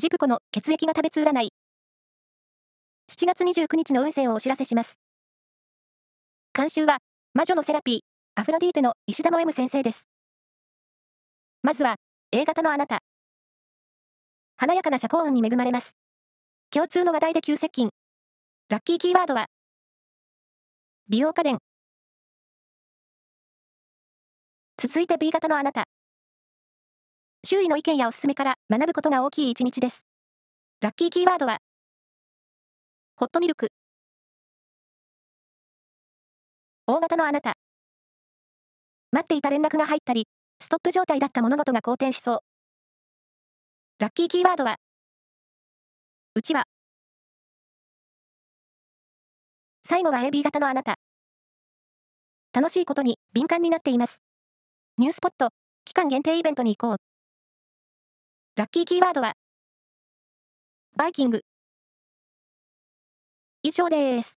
ジプコの血液が食べつ占い。7月29日の運勢をお知らせします。監修は、魔女のセラピー、アフロディーテの石田の M 先生です。まずは、A 型のあなた。華やかな社交運に恵まれます。共通の話題で急接近。ラッキーキーワードは、美容家電。続いて B 型のあなた。周囲の意見やおすすめから学ぶことが大きい一日です。ラッキーキーワードは、ホットミルク。大型のあなた。待っていた連絡が入ったり、ストップ状態だった物事が好転しそう。ラッキーキーワードは、うちは。最後は AB 型のあなた。楽しいことに敏感になっています。ニュースポット、期間限定イベントに行こう。ラッキーキーワードは、バイキング。以上です。